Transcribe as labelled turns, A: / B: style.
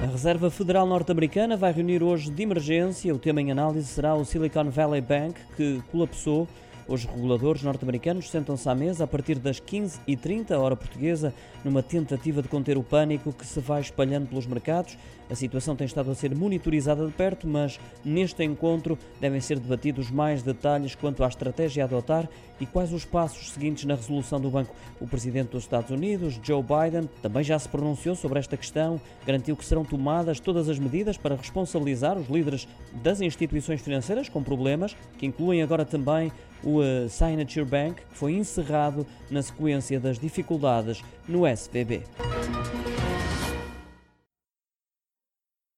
A: A Reserva Federal Norte-Americana vai reunir hoje de emergência. O tema em análise será o Silicon Valley Bank, que colapsou os reguladores norte-americanos sentam-se à mesa a partir das 15h30, hora portuguesa, numa tentativa de conter o pânico que se vai espalhando pelos mercados. A situação tem estado a ser monitorizada de perto, mas neste encontro devem ser debatidos mais detalhes quanto à estratégia a adotar e quais os passos seguintes na resolução do banco. O presidente dos Estados Unidos, Joe Biden, também já se pronunciou sobre esta questão, garantiu que serão tomadas todas as medidas para responsabilizar os líderes das instituições financeiras com problemas, que incluem agora também o uh, Signature Bank, que foi encerrado na sequência das dificuldades no SVB.